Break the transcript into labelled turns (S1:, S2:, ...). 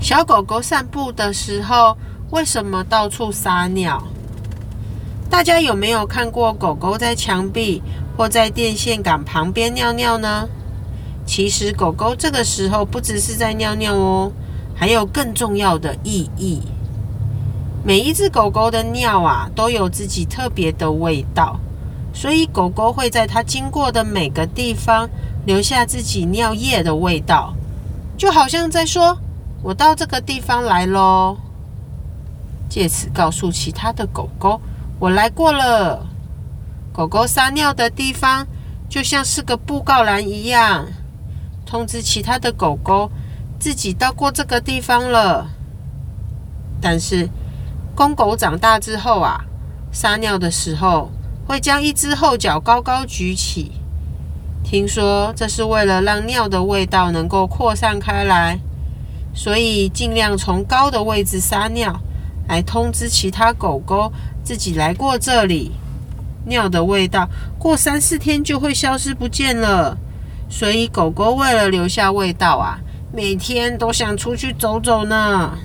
S1: 小狗狗散步的时候，为什么到处撒尿？大家有没有看过狗狗在墙壁或在电线杆旁边尿尿呢？其实狗狗这个时候不只是在尿尿哦，还有更重要的意义。每一只狗狗的尿啊，都有自己特别的味道，所以狗狗会在它经过的每个地方留下自己尿液的味道，就好像在说。我到这个地方来喽，借此告诉其他的狗狗，我来过了。狗狗撒尿的地方就像是个布告栏一样，通知其他的狗狗自己到过这个地方了。但是公狗长大之后啊，撒尿的时候会将一只后脚高高举起，听说这是为了让尿的味道能够扩散开来。所以尽量从高的位置撒尿，来通知其他狗狗自己来过这里。尿的味道过三四天就会消失不见了。所以狗狗为了留下味道啊，每天都想出去走走呢。